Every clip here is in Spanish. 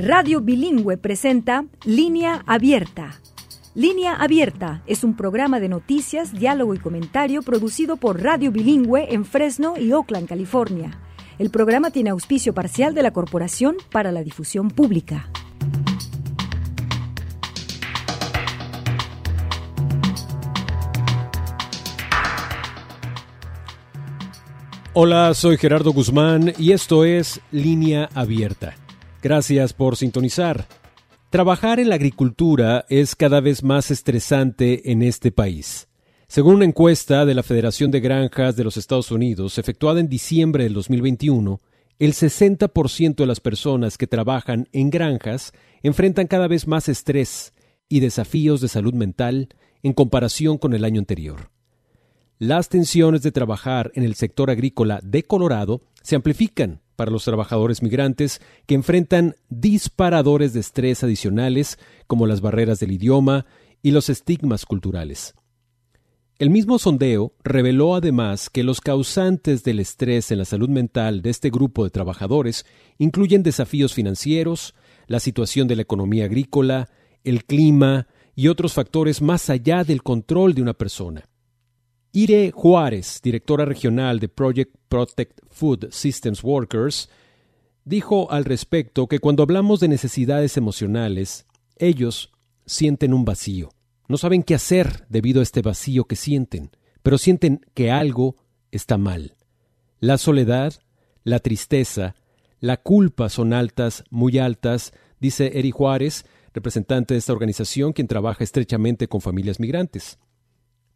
Radio Bilingüe presenta Línea Abierta. Línea Abierta es un programa de noticias, diálogo y comentario producido por Radio Bilingüe en Fresno y Oakland, California. El programa tiene auspicio parcial de la Corporación para la Difusión Pública. Hola, soy Gerardo Guzmán y esto es Línea Abierta. Gracias por sintonizar. Trabajar en la agricultura es cada vez más estresante en este país. Según una encuesta de la Federación de Granjas de los Estados Unidos, efectuada en diciembre del 2021, el 60% de las personas que trabajan en granjas enfrentan cada vez más estrés y desafíos de salud mental en comparación con el año anterior. Las tensiones de trabajar en el sector agrícola de Colorado se amplifican para los trabajadores migrantes que enfrentan disparadores de estrés adicionales como las barreras del idioma y los estigmas culturales. El mismo sondeo reveló además que los causantes del estrés en la salud mental de este grupo de trabajadores incluyen desafíos financieros, la situación de la economía agrícola, el clima y otros factores más allá del control de una persona. Ire Juárez, directora regional de Project Protect Food Systems Workers, dijo al respecto que cuando hablamos de necesidades emocionales, ellos sienten un vacío. No saben qué hacer debido a este vacío que sienten, pero sienten que algo está mal. La soledad, la tristeza, la culpa son altas, muy altas, dice Eri Juárez, representante de esta organización quien trabaja estrechamente con familias migrantes.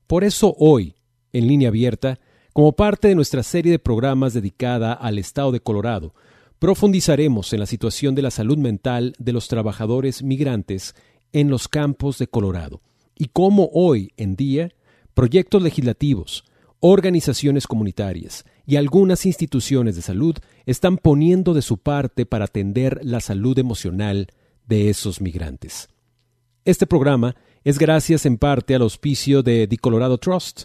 Por eso hoy, en línea abierta, como parte de nuestra serie de programas dedicada al estado de Colorado, profundizaremos en la situación de la salud mental de los trabajadores migrantes en los campos de Colorado y cómo hoy en día proyectos legislativos, organizaciones comunitarias y algunas instituciones de salud están poniendo de su parte para atender la salud emocional de esos migrantes. Este programa es gracias en parte al auspicio de The Colorado Trust,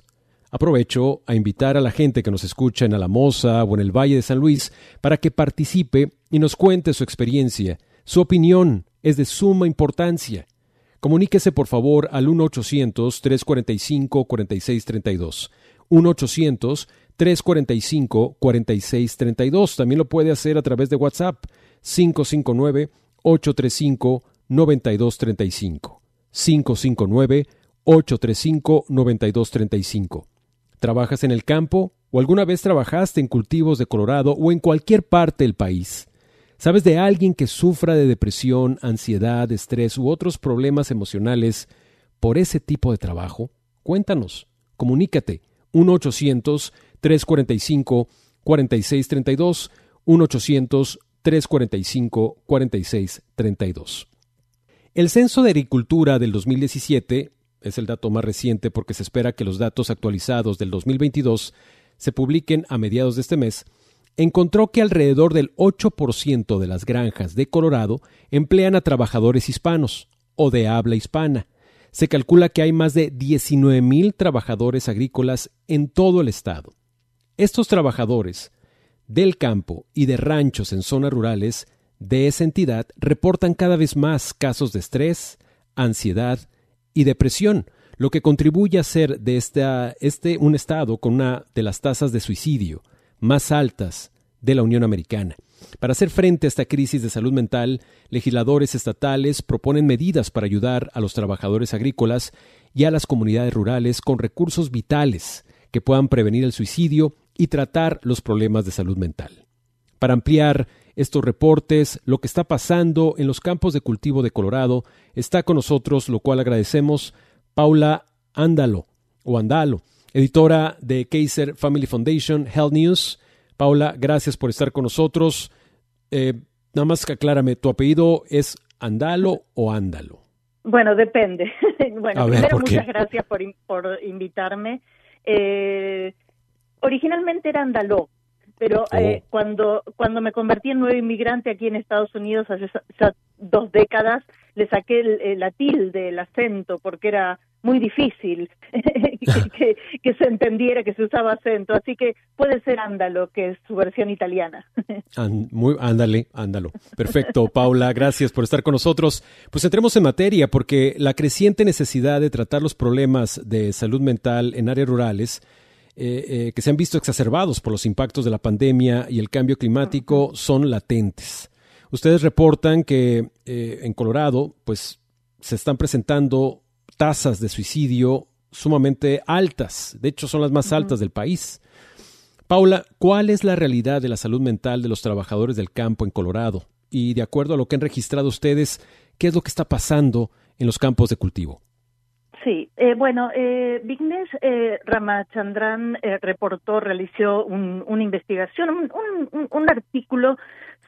Aprovecho a invitar a la gente que nos escucha en Alamosa o en el Valle de San Luis para que participe y nos cuente su experiencia. Su opinión es de suma importancia. Comuníquese por favor al 1-800-345-4632. 1-800-345-4632. También lo puede hacer a través de WhatsApp 559-835-9235. 559-835-9235. ¿Trabajas en el campo o alguna vez trabajaste en cultivos de Colorado o en cualquier parte del país? ¿Sabes de alguien que sufra de depresión, ansiedad, estrés u otros problemas emocionales por ese tipo de trabajo? Cuéntanos, comunícate 1-800-345-4632, 1-800-345-4632. El Censo de Agricultura del 2017 es el dato más reciente porque se espera que los datos actualizados del 2022 se publiquen a mediados de este mes, encontró que alrededor del 8% de las granjas de Colorado emplean a trabajadores hispanos o de habla hispana. Se calcula que hay más de 19.000 trabajadores agrícolas en todo el estado. Estos trabajadores del campo y de ranchos en zonas rurales de esa entidad reportan cada vez más casos de estrés, ansiedad y depresión, lo que contribuye a hacer de este un estado con una de las tasas de suicidio más altas de la Unión Americana. Para hacer frente a esta crisis de salud mental, legisladores estatales proponen medidas para ayudar a los trabajadores agrícolas y a las comunidades rurales con recursos vitales que puedan prevenir el suicidio y tratar los problemas de salud mental. Para ampliar estos reportes, lo que está pasando en los campos de cultivo de Colorado. Está con nosotros, lo cual agradecemos, Paula Ándalo, o Andalo, editora de Kaiser Family Foundation Health News. Paula, gracias por estar con nosotros. Eh, nada más aclárame, ¿tu apellido es Andalo o Ándalo? Bueno, depende. bueno, primero muchas gracias por, por invitarme. Eh, originalmente era Andaló, pero oh. eh, cuando cuando me convertí en nuevo inmigrante aquí en Estados Unidos hace dos décadas le saqué el, la tilde el acento porque era muy difícil que, se entendiera que se usaba acento, así que puede ser ándalo, que es su versión italiana. muy, ándale, ándalo. Perfecto, Paula, gracias por estar con nosotros. Pues entremos en materia, porque la creciente necesidad de tratar los problemas de salud mental en áreas rurales eh, eh, que se han visto exacerbados por los impactos de la pandemia y el cambio climático son latentes. Ustedes reportan que eh, en Colorado, pues se están presentando tasas de suicidio sumamente altas, de hecho son las más altas del país. Paula, ¿cuál es la realidad de la salud mental de los trabajadores del campo en Colorado? Y de acuerdo a lo que han registrado ustedes, ¿qué es lo que está pasando en los campos de cultivo? Sí, eh, bueno, eh, Vignesh eh, Ramachandran eh, reportó, realizó una investigación, un, un, artículo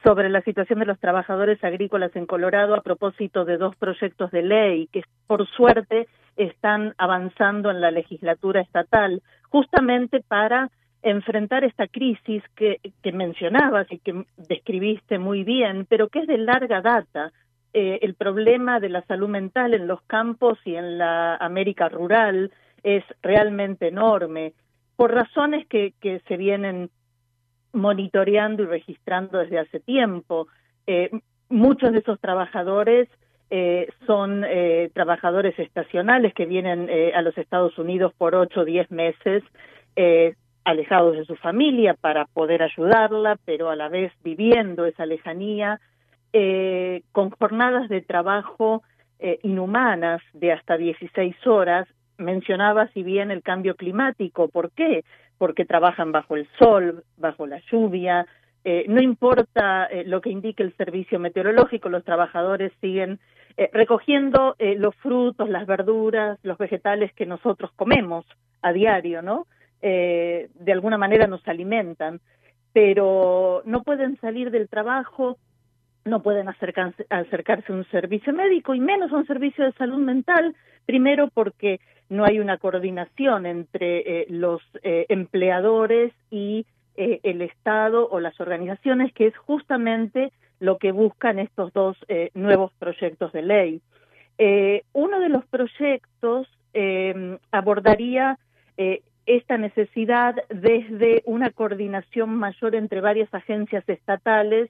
sobre la situación de los trabajadores agrícolas en Colorado a propósito de dos proyectos de ley que por suerte están avanzando en la legislatura estatal, justamente para enfrentar esta crisis que mencionabas y que describiste muy bien, pero que es de larga data. Eh, el problema de la salud mental en los campos y en la América rural es realmente enorme, por razones que, que se vienen monitoreando y registrando desde hace tiempo. Eh, muchos de esos trabajadores eh, son eh, trabajadores estacionales que vienen eh, a los Estados Unidos por ocho o diez meses eh, alejados de su familia para poder ayudarla, pero a la vez viviendo esa lejanía, eh, con jornadas de trabajo inhumanas de hasta 16 horas. Mencionaba si bien el cambio climático, ¿por qué? porque trabajan bajo el sol, bajo la lluvia, eh, no importa eh, lo que indique el servicio meteorológico, los trabajadores siguen eh, recogiendo los frutos, las verduras, los vegetales que nosotros comemos a diario, ¿no? de alguna manera nos alimentan, pero no pueden salir del trabajo, no pueden acercarse, acercarse a un servicio médico y menos a un servicio de salud mental, primero porque no hay una coordinación entre eh, los eh, empleadores y eh, el Estado o las organizaciones, que es justamente lo que buscan estos dos nuevos proyectos de ley. uno de los proyectos abordaría esta necesidad desde una coordinación mayor entre varias agencias estatales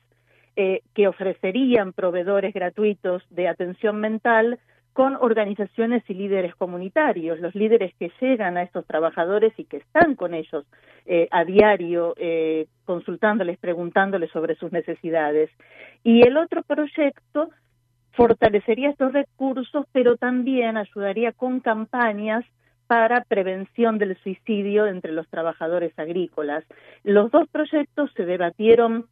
que ofrecerían proveedores gratuitos de atención mental con organizaciones y líderes comunitarios, los líderes que llegan a estos trabajadores y que están con ellos eh, a diario, eh, consultándoles, preguntándoles sobre sus necesidades. Y el otro proyecto fortalecería estos recursos, pero también ayudaría con campañas para prevención del suicidio entre los trabajadores agrícolas. Los dos proyectos se debatieron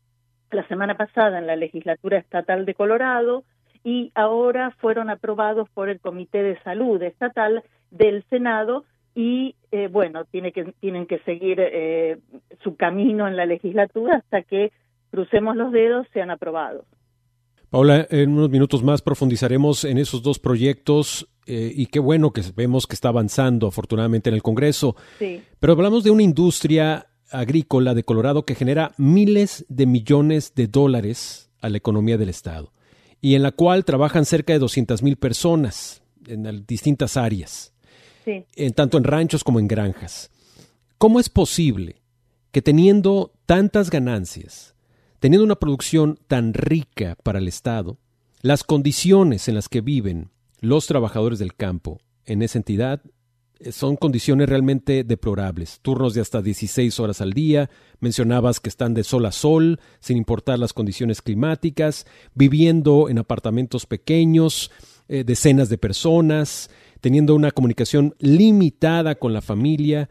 la semana pasada en la legislatura estatal de Colorado, y ahora fueron aprobados por el Comité de Salud Estatal del Senado y eh, bueno, tiene que, tienen que seguir eh, su camino en la legislatura hasta que crucemos los dedos sean aprobados. Paula, en unos minutos más profundizaremos en esos dos proyectos eh, y qué bueno que vemos que está avanzando afortunadamente en el Congreso. Sí. Pero hablamos de una industria agrícola de Colorado que genera miles de millones de dólares a la economía del Estado y en la cual trabajan cerca de 200 mil personas en distintas áreas, en, tanto en ranchos como en granjas. ¿Cómo es posible que teniendo tantas ganancias, teniendo una producción tan rica para el Estado, las condiciones en las que viven los trabajadores del campo en esa entidad son condiciones realmente deplorables. Turnos de hasta 16 horas al día, mencionabas que están de sol a sol, sin importar las condiciones climáticas, viviendo en apartamentos pequeños, eh, decenas de personas, teniendo una comunicación limitada con la familia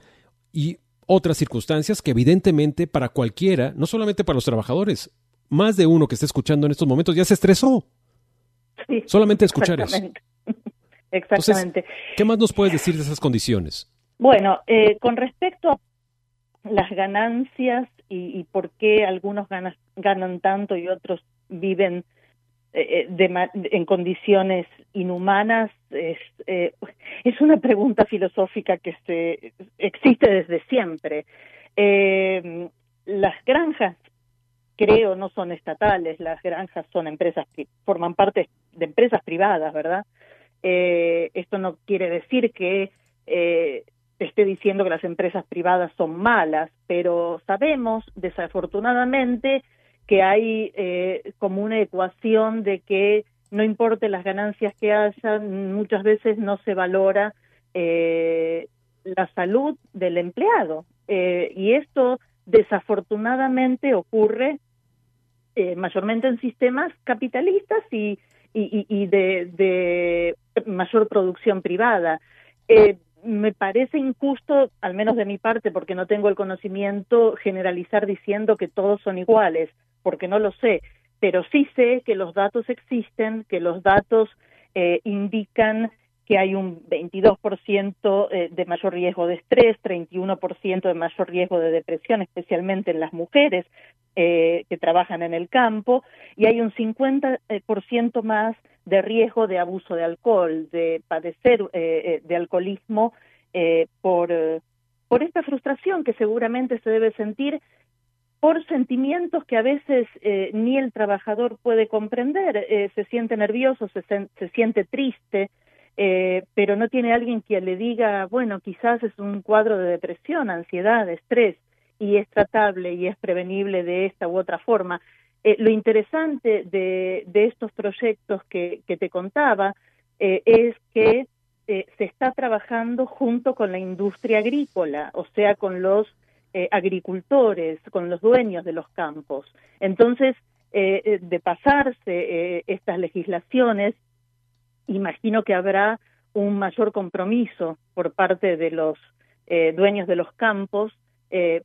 y otras circunstancias que evidentemente para cualquiera, no solamente para los trabajadores, más de uno que esté escuchando en estos momentos ya se estresó. solamente escuchar eso. Exactamente. ¿Qué más nos puedes decir de esas condiciones? Bueno, eh, con respecto a las ganancias y, por qué algunos ganan tanto y otros viven eh, eh, en condiciones inhumanas es, es una pregunta filosófica que se, existe desde siempre. las granjas, creo, no son estatales, las granjas son empresas, forman parte de empresas privadas, ¿verdad? Esto no quiere decir que esté diciendo que las empresas privadas son malas, pero sabemos, desafortunadamente, que hay como una ecuación de que no importe las ganancias que haya, muchas veces no se valora eh, la salud del empleado. Eh, y esto desafortunadamente ocurre eh, mayormente en sistemas capitalistas y, y, de, de, mayor producción privada. me parece injusto, al menos de mi parte, porque no tengo el conocimiento, generalizar diciendo que todos son iguales, porque no lo sé pero sí sé que los datos existen, que los datos eh, indican que hay un 22% eh, de mayor riesgo de estrés, 31% de mayor riesgo de depresión, especialmente en las mujeres eh, que trabajan en el campo, y hay un 50% más de riesgo de abuso de alcohol, de padecer de alcoholismo por, por esta frustración que seguramente se debe sentir por sentimientos que a veces eh, ni el trabajador puede comprender. Eh, se siente nervioso, se, se siente triste, eh, pero no tiene alguien que le diga, bueno, quizás es un cuadro de depresión, ansiedad, estrés, y es tratable y es prevenible de esta u otra forma. lo interesante de, estos proyectos que, te contaba es que se está trabajando junto con la industria agrícola, o sea, con los eh, agricultores, con los dueños de los campos. Entonces, eh, eh, de pasarse estas legislaciones, imagino que habrá un mayor compromiso por parte de los dueños de los campos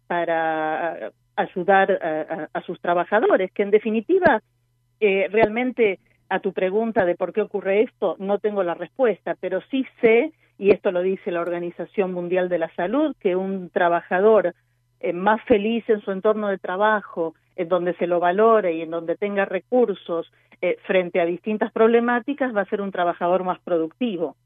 para ayudar a, sus trabajadores, que en definitiva, realmente a tu pregunta de por qué ocurre esto, no tengo la respuesta, pero sí sé, y esto lo dice la Organización Mundial de la Salud, que un trabajador eh, más feliz en su entorno de trabajo, en donde se lo valore y en donde tenga recursos eh, frente a distintas problemáticas, va a ser un trabajador más productivo.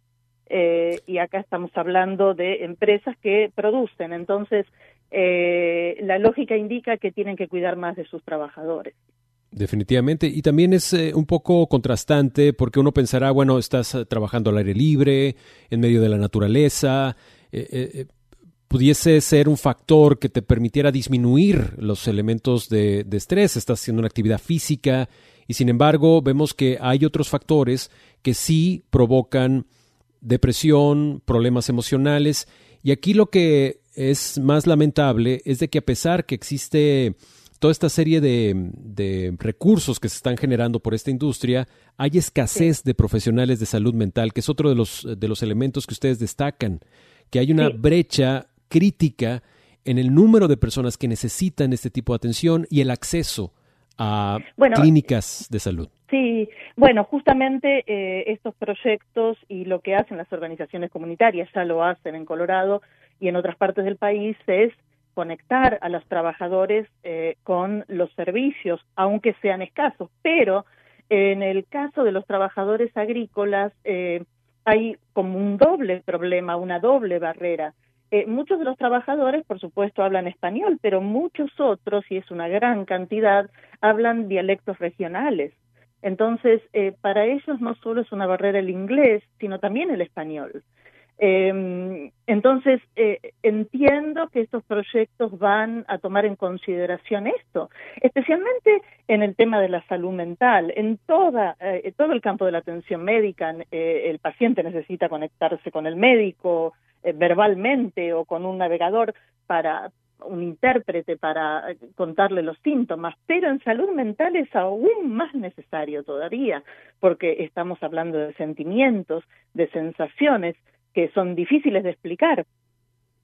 Eh, y acá estamos hablando de empresas que producen, entonces la lógica indica que tienen que cuidar más de sus trabajadores. Definitivamente. Y también es un poco contrastante porque uno pensará, bueno, estás trabajando al aire libre, en medio de la naturaleza, pudiese ser un factor que te permitiera disminuir los elementos de, estrés. Estás haciendo una actividad física y sin embargo vemos que hay otros factores que sí provocan depresión, problemas emocionales y aquí lo que es más lamentable es de que a pesar que existe toda esta serie de, recursos que se están generando por esta industria, hay escasez de profesionales de salud mental, que es otro de los, de los elementos que ustedes destacan, que hay una brecha crítica en el número de personas que necesitan este tipo de atención y el acceso a clínicas de salud. Sí, bueno, justamente eh, estos proyectos y lo que hacen las organizaciones comunitarias, ya lo hacen en Colorado y en otras partes del país, es conectar a los trabajadores eh, con los servicios, aunque sean escasos. Pero en el caso de los trabajadores agrícolas eh, hay como un doble problema, una doble barrera. Eh, muchos de los trabajadores, por supuesto, hablan español, pero muchos otros, y es una gran cantidad, hablan dialectos regionales. Entonces, eh, para ellos no solo es una barrera el inglés, sino también el español. Eh, entonces, eh, entiendo que estos proyectos van a tomar en consideración esto, especialmente en el tema de la salud mental. En toda, eh, todo el campo de la atención médica, eh, el paciente necesita conectarse con el médico verbalmente o con un navegador para un intérprete para contarle los síntomas, pero en salud mental es aún más necesario todavía, porque estamos hablando de sentimientos, de sensaciones, que son difíciles de explicar.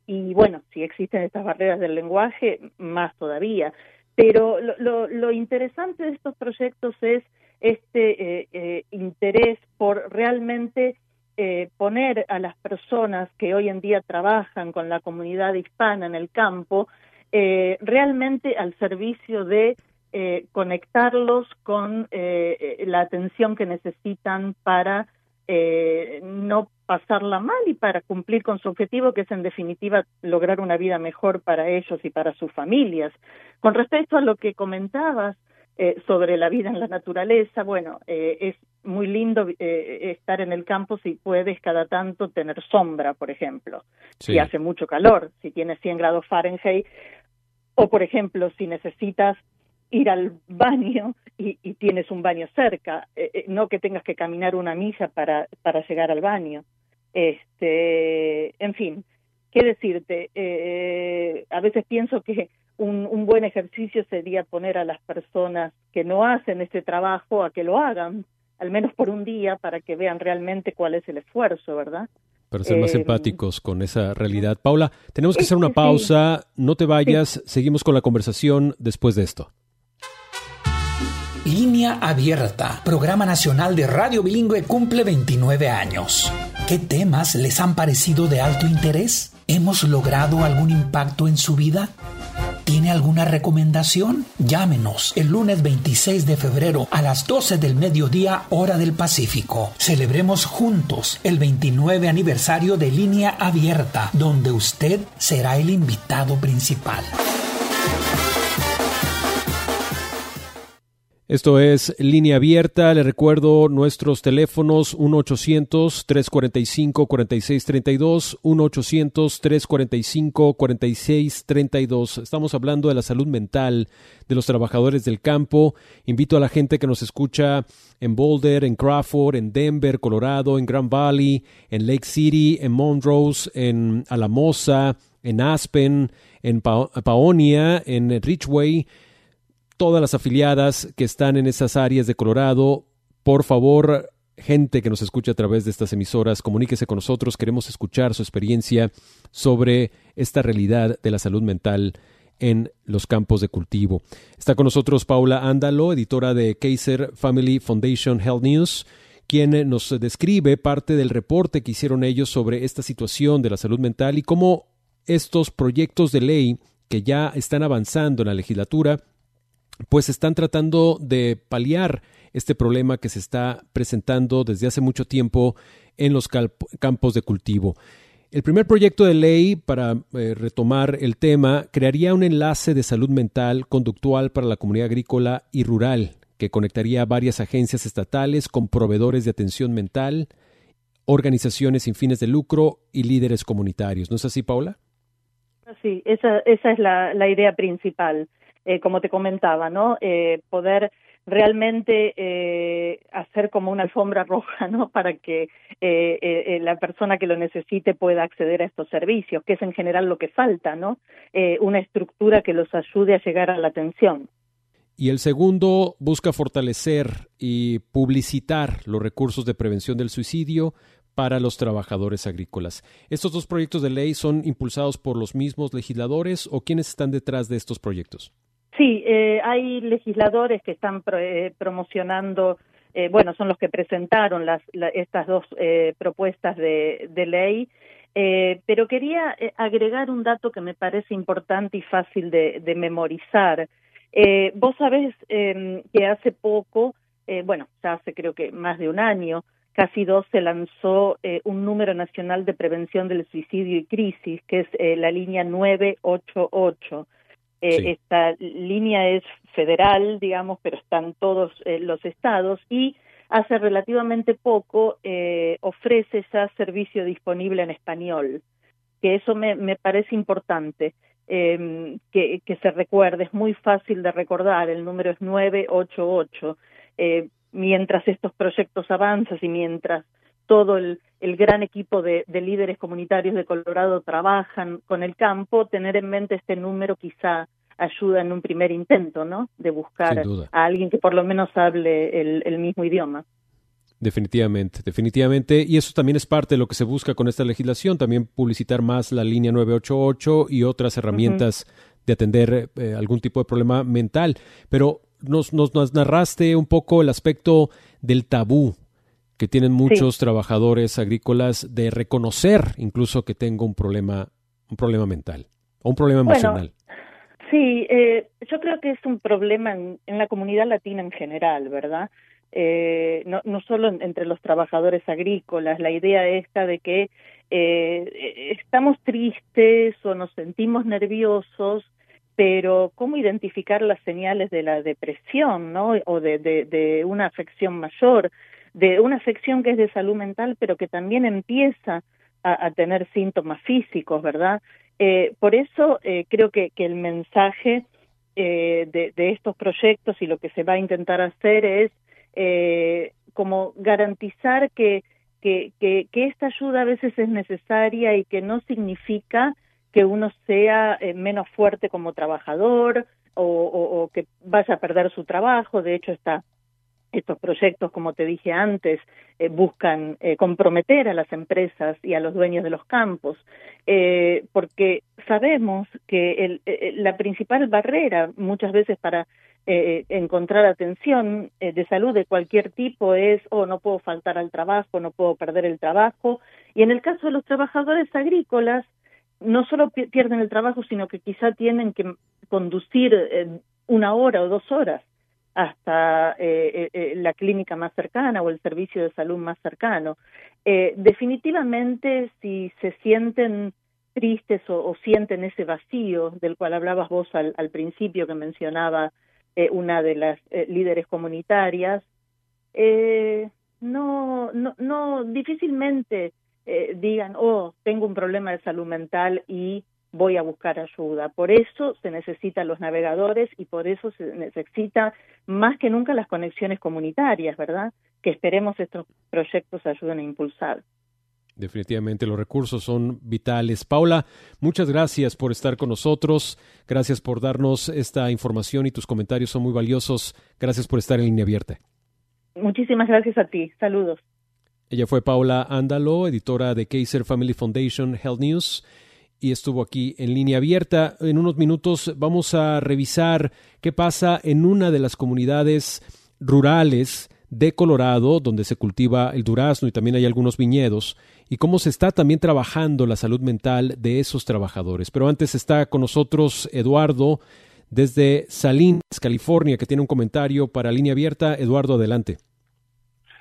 Y bueno, si existen estas barreras del lenguaje, más todavía. Pero lo, lo, interesante de estos proyectos es este eh, eh, interés por realmente eh, poner a las personas que hoy en día trabajan con la comunidad hispana en el campo realmente al servicio de conectarlos con la atención que necesitan para no pasarla mal y para cumplir con su objetivo, que es en definitiva lograr una vida mejor para ellos y para sus familias. Con respecto a lo que comentabas eh, sobre la vida en la naturaleza, bueno, eh, es muy lindo eh, estar en el campo si puedes cada tanto tener sombra, por ejemplo, si hace mucho calor, si tienes 100 grados Fahrenheit, o por ejemplo, si necesitas ir al baño y, tienes un baño cerca, eh, eh, no que tengas que caminar una milla para, para llegar al baño. Este, en fin, ¿qué decirte? Eh, a veces pienso que un, un, buen ejercicio sería poner a las personas que no hacen este trabajo a que lo hagan, al menos por un día, para que vean realmente cuál es el esfuerzo, ¿verdad? Para ser más empáticos con esa realidad. Paula, tenemos que hacer una pausa, no te vayas, seguimos con la conversación después de esto. Línea Abierta, programa nacional de radio bilingüe cumple 29 años. ¿Qué temas les han parecido de alto interés? ¿Hemos logrado algún impacto en su vida? ¿Tiene alguna recomendación? Llámenos el lunes 26 de febrero a las 12 del mediodía hora del Pacífico. Celebremos juntos el 29 aniversario de Línea Abierta, donde usted será el invitado principal. Esto es línea abierta. Le recuerdo nuestros teléfonos 1-800-345-4632, 1-800-345-4632. Estamos hablando de la salud mental de los trabajadores del campo. Invito a la gente que nos escucha en Boulder, en Crawford, en Denver, Colorado, en Grand Valley, en Lake City, en Montrose, en Alamosa, en Aspen, en Paonia, en Ridgeway todas las afiliadas que están en esas áreas de Colorado, por favor, gente que nos escucha a través de estas emisoras, comuníquese con nosotros, queremos escuchar su experiencia sobre esta realidad de la salud mental en los campos de cultivo. Está con nosotros Paula Ándalo, editora de Kaiser Family Foundation Health News, quien nos describe parte del reporte que hicieron ellos sobre esta situación de la salud mental y cómo estos proyectos de ley que ya están avanzando en la legislatura pues están tratando de paliar este problema que se está presentando desde hace mucho tiempo en los campos de cultivo. El primer proyecto de ley, para eh, retomar el tema, crearía un enlace de salud mental conductual para la comunidad agrícola y rural, que conectaría varias agencias estatales con proveedores de atención mental, organizaciones sin fines de lucro y líderes comunitarios. ¿No es así, Paula? Sí, esa, esa es la, la idea principal. Eh, como te comentaba, ¿no? Eh, poder realmente eh, hacer como una alfombra roja, ¿no? Para que la persona que lo necesite pueda acceder a estos servicios, que es en general lo que falta, ¿no? una estructura que los ayude a llegar a la atención. Y el segundo busca fortalecer y publicitar los recursos de prevención del suicidio para los trabajadores agrícolas. ¿Estos dos proyectos de ley son impulsados por los mismos legisladores o quiénes están detrás de estos proyectos? Sí, eh, hay legisladores que están eh, promocionando, eh, bueno, son los que presentaron las, estas dos propuestas de, ley, pero quería agregar un dato que me parece importante y fácil de, de memorizar. vos sabés em, que hace poco, bueno, ya hace creo que más de un año, casi dos, se lanzó un número nacional de prevención del suicidio y crisis, que es la línea 988 eh, esta línea es federal, digamos, pero están todos eh, los estados y hace relativamente poco eh, ofrece ya servicio disponible en español, que eso me, me parece importante. Em, que, que, se recuerde, es muy fácil de recordar, el número es 988. Eh, mientras estos proyectos avanzan y mientras todo el, el gran equipo de, líderes comunitarios de Colorado trabajan con el campo, tener en mente este número quizá ayuda en un primer intento, ¿no? De buscar a alguien que por lo menos hable el, mismo idioma. Definitivamente, definitivamente. Y eso también es parte de lo que se busca con esta legislación, también publicitar más la línea 988 y otras herramientas de atender eh, algún tipo de problema mental. Pero nos, nos, nos, narraste un poco el aspecto del tabú que tienen muchos trabajadores agrícolas de reconocer incluso que tengo un problema, un problema mental o un problema emocional. sí, eh, yo creo que es un problema en, la comunidad latina en general, ¿verdad? Eh, no, no solo entre los trabajadores agrícolas, la idea esta de que eh, estamos tristes o nos sentimos nerviosos, pero cómo identificar las señales de la depresión, ¿no? O de, de una afección mayor de una afección que es de salud mental, pero que también empieza a, tener síntomas físicos, ¿verdad? Eh, por eso eh, creo que, que, el mensaje eh, de, de, estos proyectos y lo que se va a intentar hacer es como garantizar que, que, que, esta ayuda a veces es necesaria y que no significa que uno sea menos fuerte como trabajador o, o, que vaya a perder su trabajo. De hecho, está estos proyectos, como te dije antes, eh, buscan eh, comprometer a las empresas y a los dueños de los campos, eh, porque sabemos que la principal barrera muchas veces para encontrar atención de salud de cualquier tipo es, oh, no puedo faltar al trabajo, no puedo perder el trabajo, y en el caso de los trabajadores agrícolas, no solo pierden el trabajo, sino que quizá tienen que conducir una hora o dos horas hasta eh, eh, eh, la clínica más cercana o el servicio de salud más cercano. Eh, definitivamente, si se sienten tristes o, sienten ese vacío del cual hablabas vos al, al principio que mencionaba una de las líderes comunitarias, no, no, no, difícilmente digan, oh, tengo un problema de salud mental y voy a buscar ayuda. Por eso se necesitan los navegadores y por eso se necesita más que nunca las conexiones comunitarias, ¿verdad? Que esperemos estos proyectos ayuden a impulsar. Definitivamente los recursos son vitales. Paula, muchas gracias por estar con nosotros. Gracias por darnos esta información y tus comentarios son muy valiosos. Gracias por estar en línea abierta. Muchísimas gracias a ti. Saludos. Ella fue Paula Ándalo, editora de Kaiser Family Foundation Health News y estuvo aquí en línea abierta. En unos minutos vamos a revisar qué pasa en una de las comunidades rurales de Colorado, donde se cultiva el durazno y también hay algunos viñedos, y cómo se está también trabajando la salud mental de esos trabajadores. Pero antes está con nosotros Eduardo desde Salinas, California, que tiene un comentario para línea abierta. Eduardo, adelante.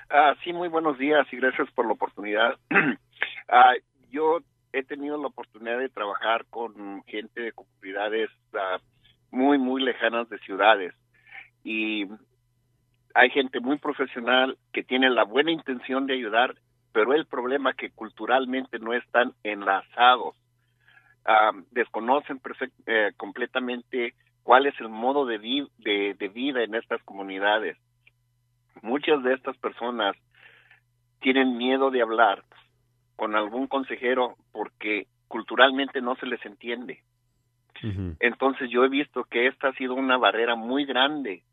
Ah, sí, muy buenos días y gracias por la oportunidad. ah, yo he tenido la oportunidad de trabajar con gente de comunidades uh, muy, muy lejanas de ciudades. Y hay gente muy profesional que tiene la buena intención de ayudar, pero el problema es que culturalmente no están enlazados. Uh, desconocen eh, completamente cuál es el modo de vida en estas comunidades. Muchas de estas personas tienen miedo de hablar con algún consejero porque culturalmente no se les entiende. Entonces yo he visto que esta ha sido una barrera muy grande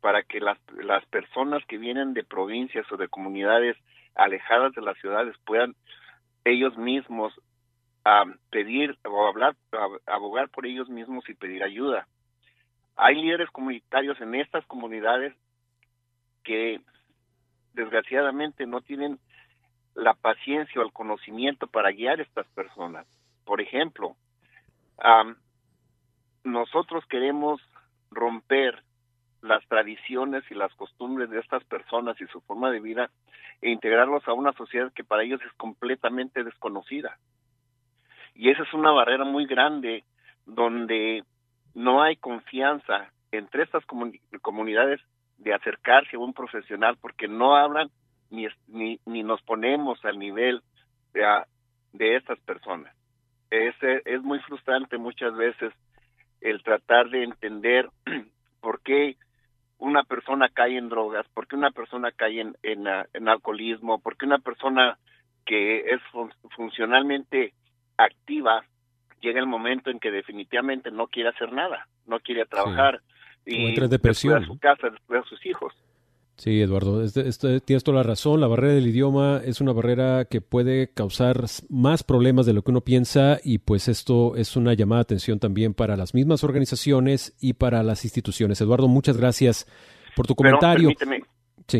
para que las, las personas que vienen de provincias o de comunidades alejadas de las ciudades puedan ellos mismos pedir o hablar, abogar por ellos mismos y pedir ayuda. Hay líderes comunitarios en estas comunidades que desgraciadamente no tienen la paciencia o el conocimiento para guiar a estas personas. Por ejemplo, nosotros queremos romper las tradiciones y las costumbres de estas personas y su forma de vida e integrarlos a una sociedad que para ellos es completamente desconocida. Y esa es una barrera muy grande donde no hay confianza entre estas comunidades de acercarse a un profesional porque no hablan ni, ni, ni nos ponemos al nivel de, de estas personas. Es, es muy frustrante muchas veces el tratar de entender por qué una persona cae en drogas, por qué una persona cae en, en, en alcoholismo, por qué una persona que es funcionalmente activa llega el momento en que definitivamente no quiere hacer nada, no quiere trabajar y entra depresión. a su casa, después a sus hijos. Sí, Eduardo, este, este, tienes toda la razón. La barrera del idioma es una barrera que puede causar más problemas de lo que uno piensa y pues esto es una llamada de atención también para las mismas organizaciones y para las instituciones. Eduardo, muchas gracias por tu comentario. permíteme,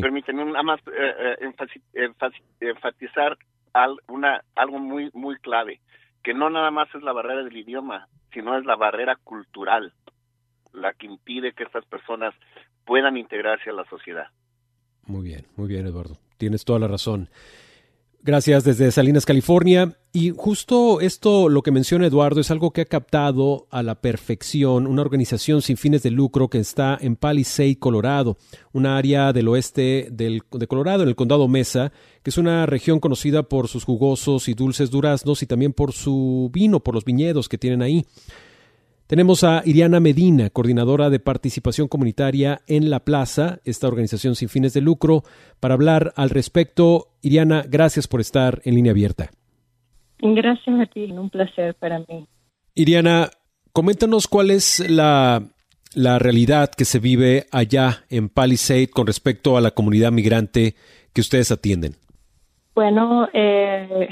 permíteme nada más eh, eh, enfatizar una, algo muy, muy clave, que no nada más es la barrera del idioma, sino es la barrera cultural la que impide que estas personas puedan integrarse a la sociedad. Muy bien, muy bien, Eduardo. Tienes toda la razón. Gracias desde Salinas, California. Y justo esto, lo que menciona Eduardo, es algo que ha captado a la perfección una organización sin fines de lucro que está en Palisade, Colorado, una área del oeste del, de Colorado, en el condado Mesa, que es una región conocida por sus jugosos y dulces duraznos y también por su vino, por los viñedos que tienen ahí. Tenemos a Iriana Medina, coordinadora de participación comunitaria en La Plaza, esta organización sin fines de lucro, para hablar al respecto. Iriana, gracias por estar en línea abierta. Gracias a ti, un placer para mí. Iriana, coméntanos cuál es la, la realidad que se vive allá en Palisade con respecto a la comunidad migrante que ustedes atienden. Bueno, eh,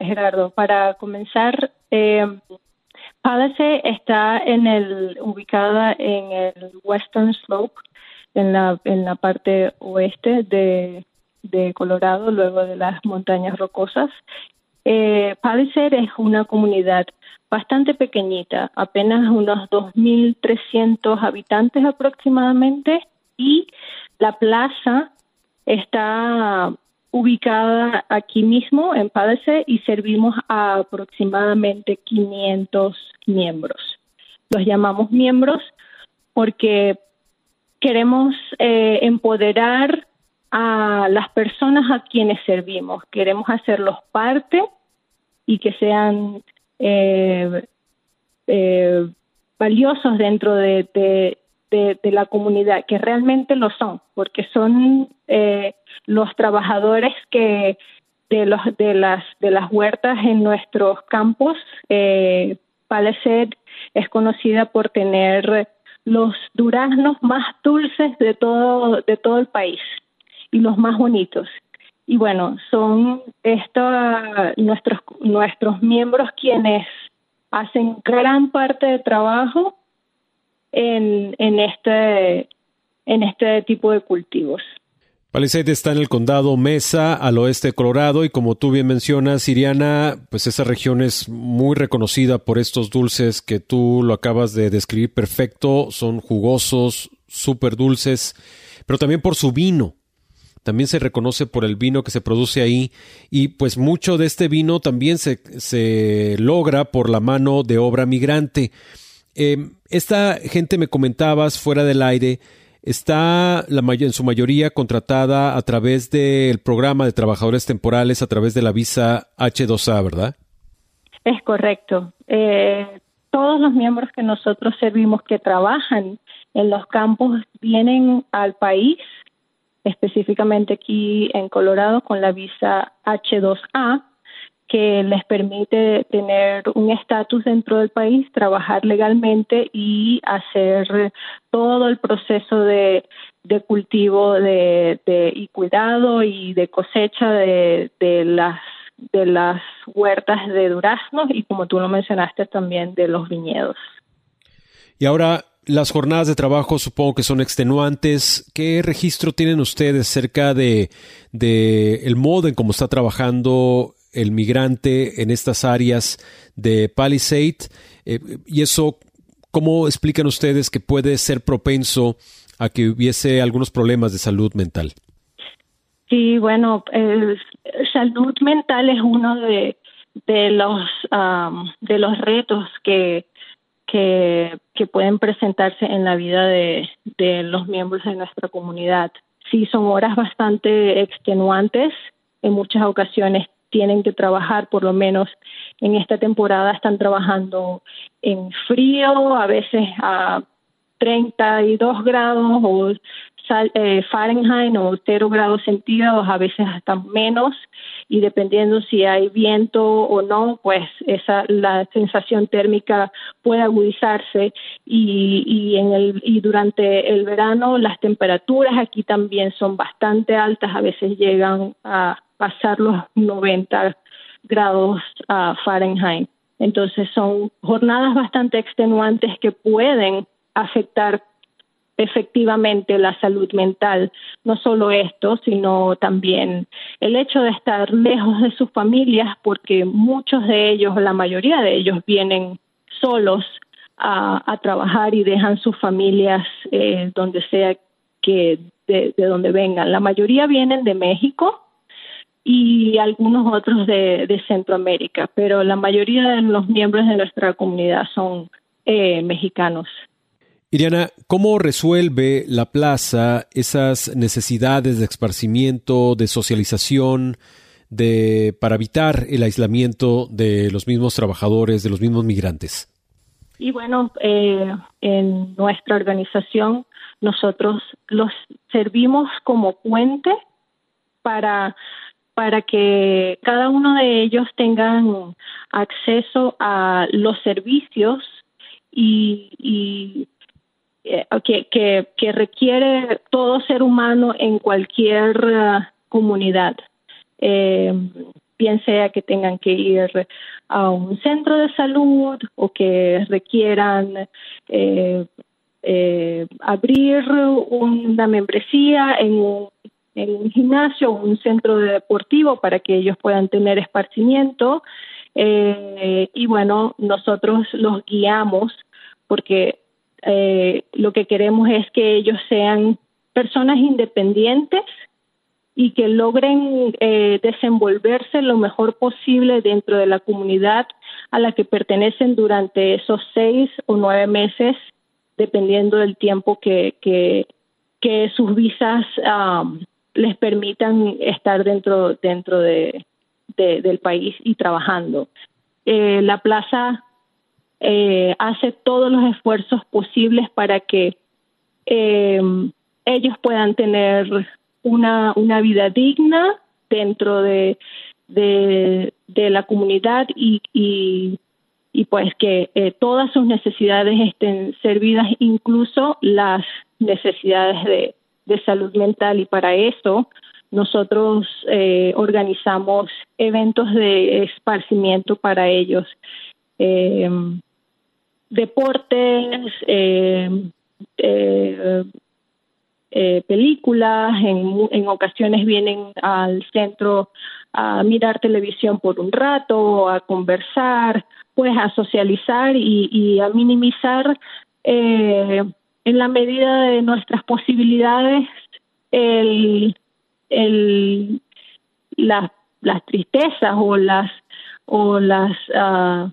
Gerardo, para comenzar, eh, Palisade está en el, ubicada en el Western Slope, en la, en la parte oeste de, Colorado, luego de las montañas rocosas. Eh, Palisade es una comunidad bastante pequeñita, apenas unos 2.300 habitantes aproximadamente, y la plaza está ubicada aquí mismo en Padece y servimos a aproximadamente 500 miembros. Los llamamos miembros porque queremos eh, empoderar a las personas a quienes servimos. Queremos hacerlos parte y que sean eh, eh, valiosos dentro de, la comunidad, que realmente lo son, porque son eh, los trabajadores que de los de las de las huertas en nuestros campos. Eh, es conocida por tener los duraznos más dulces de todo de todo el país y los más bonitos. Y bueno, son estos nuestros nuestros miembros quienes hacen gran parte del trabajo en, en, este, en este tipo de cultivos. Palisade está en el condado Mesa, al oeste de Colorado, y como tú bien mencionas, Siriana, pues esa región es muy reconocida por estos dulces que tú lo acabas de describir perfecto, son jugosos, súper dulces, pero también por su vino. También se reconoce por el vino que se produce ahí, y pues mucho de este vino también se, se logra por la mano de obra migrante. Eh, esta gente, me comentabas fuera del aire, está la en su mayoría contratada a través del programa de trabajadores temporales, a través de la visa H2A, ¿verdad? Es correcto. Eh, todos los miembros que nosotros servimos que trabajan en los campos vienen al país, específicamente aquí en Colorado, con la visa H2A que les permite tener un estatus dentro del país, trabajar legalmente y hacer todo el proceso de, cultivo de, y cuidado y de cosecha de, las huertas de duraznos y como tú lo mencionaste también de los viñedos. Y ahora las jornadas de trabajo supongo que son extenuantes. ¿Qué registro tienen ustedes acerca de, de el modo en cómo está trabajando el migrante en estas áreas de Palisade. Eh, y eso, ¿cómo explican ustedes que puede ser propenso a que hubiese algunos problemas de salud mental? Sí, bueno, salud mental es uno de, de los de los retos que, que, que pueden presentarse en la vida de, de los miembros de nuestra comunidad. Sí, son horas bastante extenuantes. En muchas ocasiones tienen que trabajar, por lo menos en esta temporada están trabajando en frío, a veces a 32 grados o eh, Fahrenheit o 0 grados centígrados, a veces hasta menos, y dependiendo si hay viento o no, pues esa la sensación térmica puede agudizarse y, y en el y durante el verano las temperaturas aquí también son bastante altas, a veces llegan a pasar los 90 grados uh, Fahrenheit. Entonces son jornadas bastante extenuantes que pueden afectar efectivamente la salud mental. No solo esto, sino también el hecho de estar lejos de sus familias, porque muchos de ellos, la mayoría de ellos, vienen solos a, trabajar y dejan sus familias eh, donde sea que de, de donde vengan. La mayoría vienen de México, y algunos otros de, Centroamérica, pero la mayoría de los miembros de nuestra comunidad son eh, mexicanos. Iriana, ¿cómo resuelve la plaza esas necesidades de esparcimiento, de socialización, de para evitar el aislamiento de los mismos trabajadores, de los mismos migrantes? Y bueno, eh, en nuestra organización nosotros los servimos como puente para para que cada uno de ellos tengan acceso a los servicios y, eh, que, que, requiere todo ser humano en cualquier uh, comunidad. Eh, bien sea que tengan que ir a un centro de salud o que requieran eh, abrir una membresía en un un gimnasio o un centro deportivo para que ellos puedan tener esparcimiento. Eh, y bueno, nosotros los guiamos porque eh, lo que queremos es que ellos sean personas independientes y que logren eh, desenvolverse lo mejor posible dentro de la comunidad a la que pertenecen durante esos seis o nueve meses, dependiendo del tiempo que, que, que sus visas um, les permitan estar dentro, dentro de, del país y trabajando. Eh, la plaza eh, hace todos los esfuerzos posibles para que eh, ellos puedan tener una, una vida digna dentro de, de, la comunidad y, y, y pues que todas sus necesidades estén servidas, incluso las necesidades de, de salud mental y para eso nosotros eh, organizamos eventos de esparcimiento para ellos, eh, deportes, eh, películas, en, en ocasiones vienen al centro a mirar televisión por un rato, a conversar, pues a socializar y, y a minimizar eh, en la medida de nuestras posibilidades el, el, las, tristezas o las o las uh,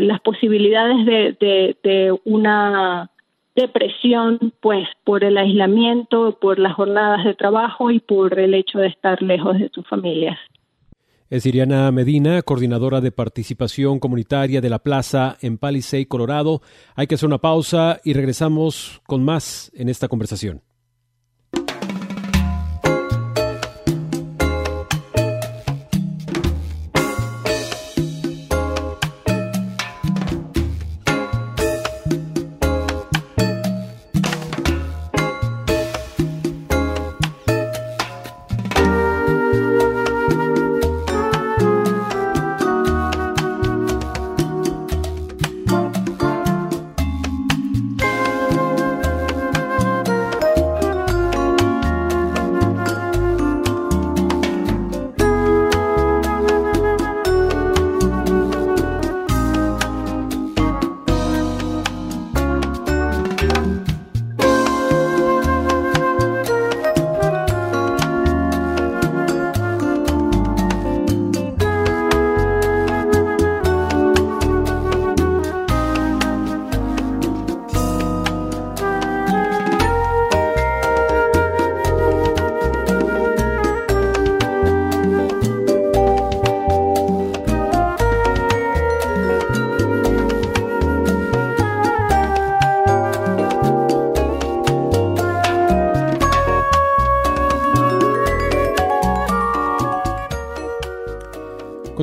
las posibilidades de, de, de, una depresión pues por el aislamiento por las jornadas de trabajo y por el hecho de estar lejos de sus familias es Iriana Medina, coordinadora de participación comunitaria de la Plaza en Palisade, Colorado. Hay que hacer una pausa y regresamos con más en esta conversación.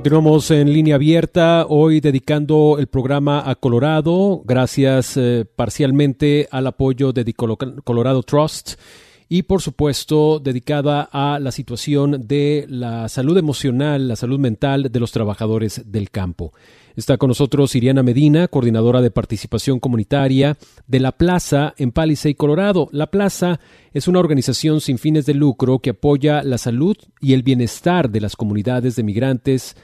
Continuamos en línea abierta, hoy dedicando el programa a Colorado, gracias eh, parcialmente al apoyo de Colorado Trust y por supuesto dedicada a la situación de la salud emocional, la salud mental de los trabajadores del campo. Está con nosotros Iriana Medina, coordinadora de participación comunitaria de La Plaza en Palisade, Colorado. La Plaza es una organización sin fines de lucro que apoya la salud y el bienestar de las comunidades de migrantes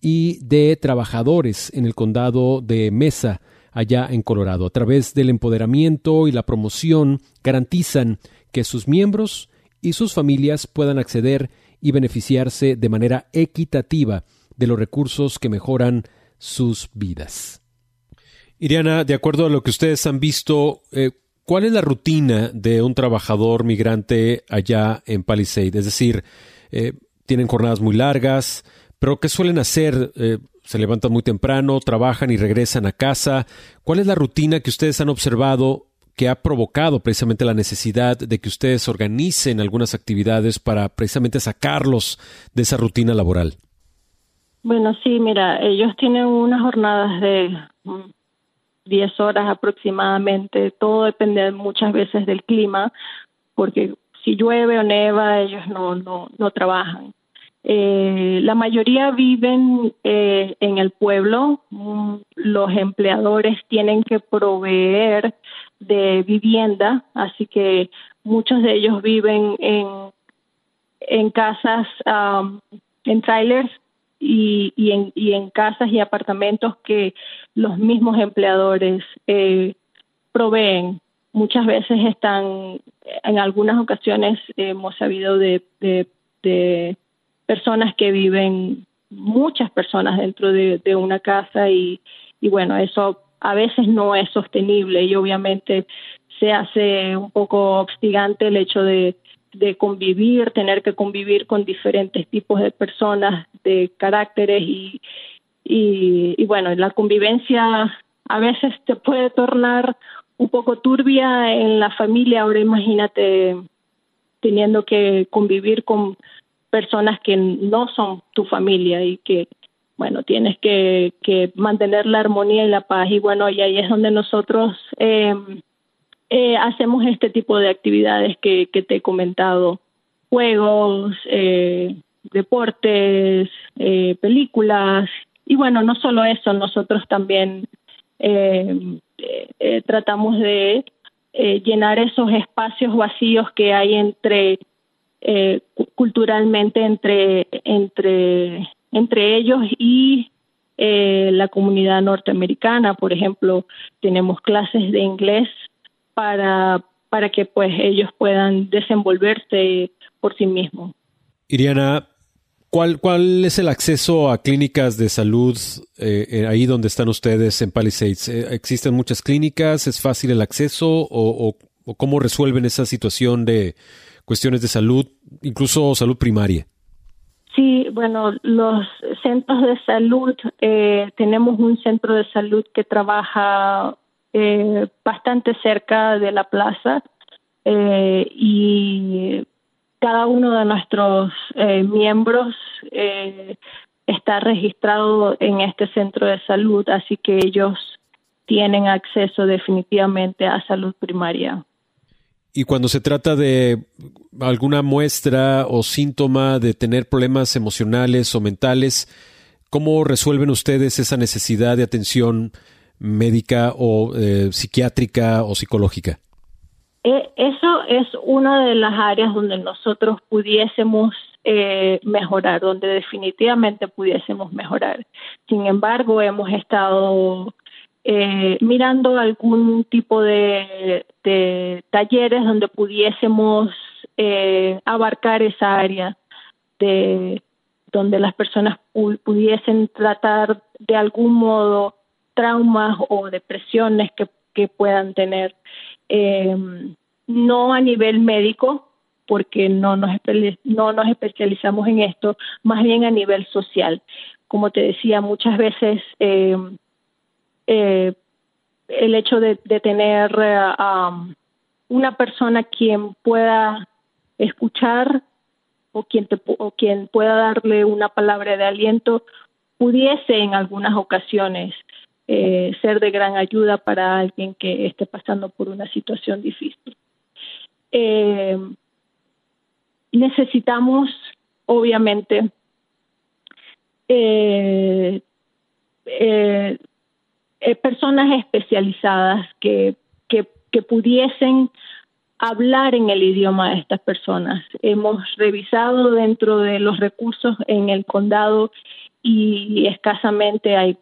y de trabajadores en el condado de Mesa, allá en Colorado. A través del empoderamiento y la promoción garantizan que sus miembros y sus familias puedan acceder y beneficiarse de manera equitativa de los recursos que mejoran sus vidas. Iriana, de acuerdo a lo que ustedes han visto, eh, ¿cuál es la rutina de un trabajador migrante allá en Palisade? Es decir, eh, tienen jornadas muy largas, pero ¿qué suelen hacer? Eh, se levantan muy temprano, trabajan y regresan a casa. ¿Cuál es la rutina que ustedes han observado que ha provocado precisamente la necesidad de que ustedes organicen algunas actividades para precisamente sacarlos de esa rutina laboral? Bueno, sí, mira, ellos tienen unas jornadas de 10 mm, horas aproximadamente. Todo depende muchas veces del clima, porque si llueve o neva, ellos no, no, no trabajan. Eh, la mayoría viven eh, en el pueblo. Mm, los empleadores tienen que proveer de vivienda, así que muchos de ellos viven en, en casas, um, en trailers y, y, en, y en casas y apartamentos que los mismos empleadores eh, proveen. Muchas veces están, en algunas ocasiones hemos sabido de, de, personas que viven, muchas personas dentro de, una casa y, y bueno, eso a veces no es sostenible y obviamente se hace un poco obstigante el hecho de, de convivir, tener que convivir con diferentes tipos de personas, de caracteres y, y, y bueno, la convivencia a veces te puede tornar un poco turbia en la familia. Ahora imagínate teniendo que convivir con personas que no son tu familia y que bueno, tienes que, que mantener la armonía y la paz. Y bueno, y ahí es donde nosotros eh, eh, hacemos este tipo de actividades que, te he comentado, juegos, eh, deportes, eh, películas. Y bueno, no solo eso, nosotros también eh, tratamos de llenar esos espacios vacíos que hay entre culturalmente entre entre entre ellos y eh, la comunidad norteamericana. Por ejemplo, tenemos clases de inglés para, para que pues ellos puedan desenvolverse por sí mismos. Iriana, ¿cuál, cuál es el acceso a clínicas de salud eh, eh, ahí donde están ustedes en Palisades? ¿Existen muchas clínicas? ¿Es fácil el acceso? ¿O, o cómo resuelven esa situación de cuestiones de salud, incluso salud primaria? Sí, bueno, los centros de salud, eh, tenemos un centro de salud que trabaja eh, bastante cerca de la plaza eh, y cada uno de nuestros miembros está registrado en este centro de salud, así que ellos tienen acceso definitivamente a salud primaria. Y cuando se trata de alguna muestra o síntoma de tener problemas emocionales o mentales, ¿cómo resuelven ustedes esa necesidad de atención médica o eh, psiquiátrica o psicológica? Eh, eso es una de las áreas donde nosotros pudiésemos eh, mejorar, donde definitivamente pudiésemos mejorar. Sin embargo, hemos estado eh, mirando algún tipo de, talleres donde pudiésemos eh, abarcar esa área de donde las personas pudiesen tratar de algún modo traumas o depresiones que, que puedan tener, eh, no a nivel médico, porque no nos, no nos especializamos en esto, más bien a nivel social. Como te decía, muchas veces eh, eh, el hecho de, tener eh, una persona quien pueda escuchar o quien, o quien pueda darle una palabra de aliento pudiese en algunas ocasiones eh, ser de gran ayuda para alguien que esté pasando por una situación difícil. necesitamos, obviamente, eh, eh, personas especializadas que, que, pudiesen hablar en el idioma de estas personas. Hemos revisado dentro de los recursos en el condado y escasamente hay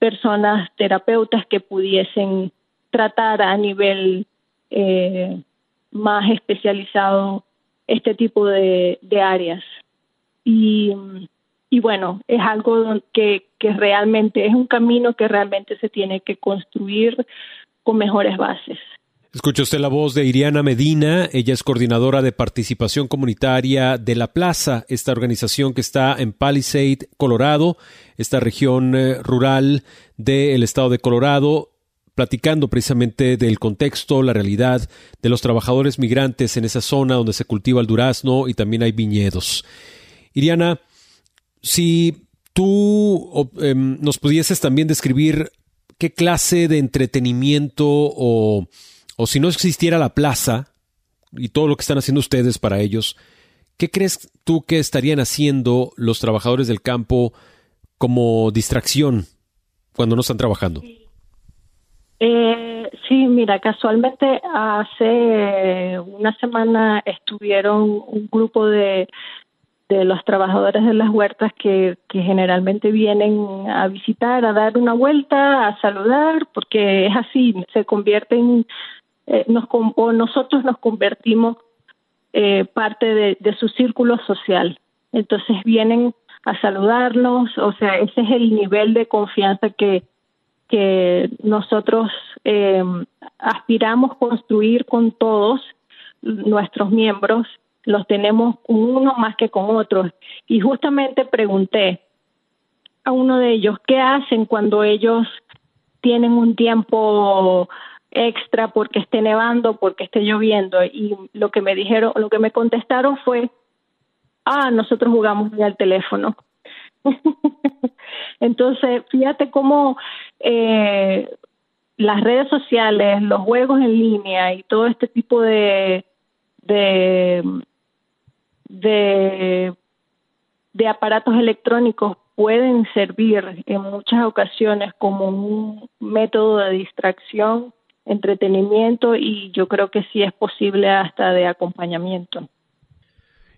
personas terapeutas que pudiesen tratar a nivel eh, más especializado este tipo de, de áreas. y, y bueno, es algo que, que realmente es un camino que realmente se tiene que construir con mejores bases. Escucha usted la voz de Iriana Medina, ella es coordinadora de participación comunitaria de La Plaza, esta organización que está en Palisade, Colorado, esta región eh, rural del estado de Colorado, platicando precisamente del contexto, la realidad de los trabajadores migrantes en esa zona donde se cultiva el durazno y también hay viñedos. Iriana, si tú em, nos pudieses también describir qué clase de entretenimiento o, o si no existiera la plaza y todo lo que están haciendo ustedes para ellos, ¿qué crees tú que estarían haciendo los trabajadores del campo como distracción cuando no están trabajando? Eh, sí, mira, casualmente hace una semana estuvieron un grupo de, de los trabajadores de las huertas que, que generalmente vienen a visitar, a dar una vuelta, a saludar, porque es así, se convierten, eh, nos, o nosotros nos convertimos eh, parte de, su círculo social. Entonces vienen a saludarnos, o sea, ese es el nivel de confianza que, que nosotros eh, aspiramos construir con todos nuestros miembros, los tenemos uno más que con otros. Y justamente pregunté a uno de ellos, ¿qué hacen cuando ellos tienen un tiempo extra porque esté nevando, porque esté lloviendo? Y lo que me dijeron, lo que me contestaron fue, ah, nosotros jugamos al teléfono. Entonces, fíjate cómo eh, las redes sociales, los juegos en línea y todo este tipo de, de, de, de aparatos electrónicos pueden servir en muchas ocasiones como un método de distracción, entretenimiento y yo creo que sí es posible hasta de acompañamiento.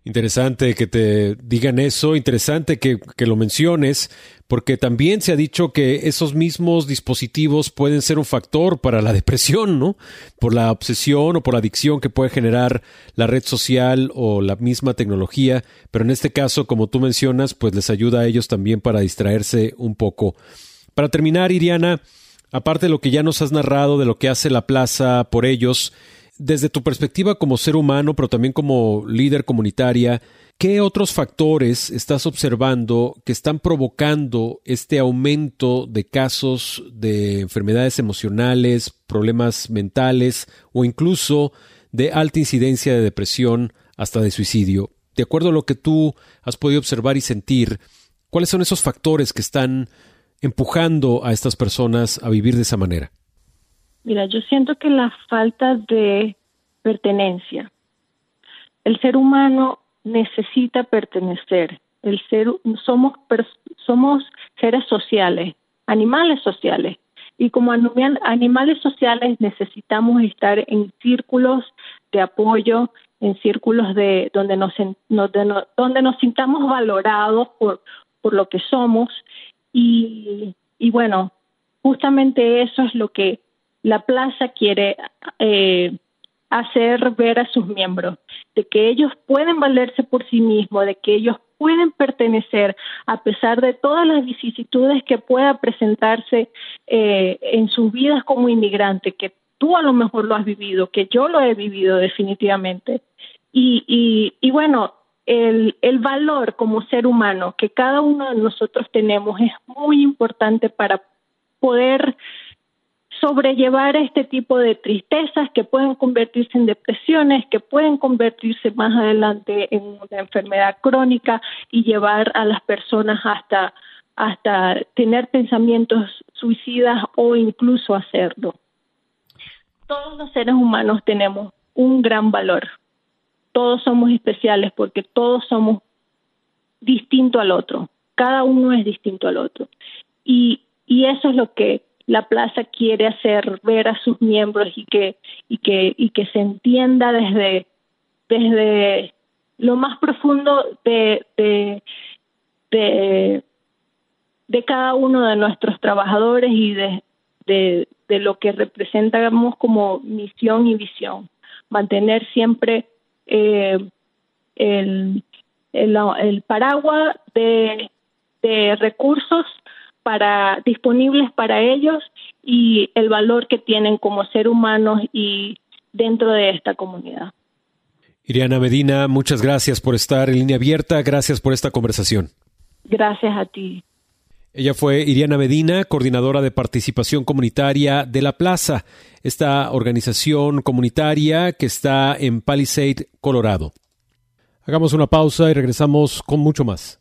Interesante que te digan eso, interesante que, que, lo menciones, porque también se ha dicho que esos mismos dispositivos pueden ser un factor para la depresión, ¿no? Por la obsesión o por la adicción que puede generar la red social o la misma tecnología, pero en este caso, como tú mencionas, pues les ayuda a ellos también para distraerse un poco. Para terminar, Iriana, aparte de lo que ya nos has narrado de lo que hace la plaza por ellos, desde tu perspectiva como ser humano, pero también como líder comunitaria, ¿qué otros factores estás observando que están provocando este aumento de casos de enfermedades emocionales, problemas mentales o incluso de alta incidencia de depresión hasta de suicidio? De acuerdo a lo que tú has podido observar y sentir, ¿cuáles son esos factores que están empujando a estas personas a vivir de esa manera? Mira, yo siento que la falta de pertenencia. El ser humano necesita pertenecer. El ser somos somos seres sociales, animales sociales. Y como animales sociales necesitamos estar en círculos de apoyo, en círculos de donde nos, donde nos sintamos valorados por, por lo que somos. Y, y bueno, justamente eso es lo que la plaza quiere eh, hacer ver a sus miembros, de que ellos pueden valerse por sí mismos, de que ellos pueden pertenecer a pesar de todas las vicisitudes que pueda presentarse eh, en sus vidas como inmigrante, que tú a lo mejor lo has vivido, que yo lo he vivido definitivamente. Y, y, y bueno, el, el valor como ser humano que cada uno de nosotros tenemos es muy importante para poder sobrellevar este tipo de tristezas que pueden convertirse en depresiones, que pueden convertirse más adelante en una enfermedad crónica y llevar a las personas hasta hasta tener pensamientos suicidas o incluso hacerlo. Todos los seres humanos tenemos un gran valor. Todos somos especiales porque todos somos distintos al otro. Cada uno es distinto al otro. Y, y eso es lo que la plaza quiere hacer ver a sus miembros y que y que y que se entienda desde desde lo más profundo de de, de, cada uno de nuestros trabajadores y de, de, lo que representamos como misión y visión. Mantener siempre eh, el el, paraguas de, de recursos para disponibles para ellos y el valor que tienen como ser humanos y dentro de esta comunidad. Iriana Medina, muchas gracias por estar en línea abierta, gracias por esta conversación. Gracias a ti. Ella fue Iriana Medina, coordinadora de participación comunitaria de La Plaza, esta organización comunitaria que está en Palisade, Colorado. Hagamos una pausa y regresamos con mucho más.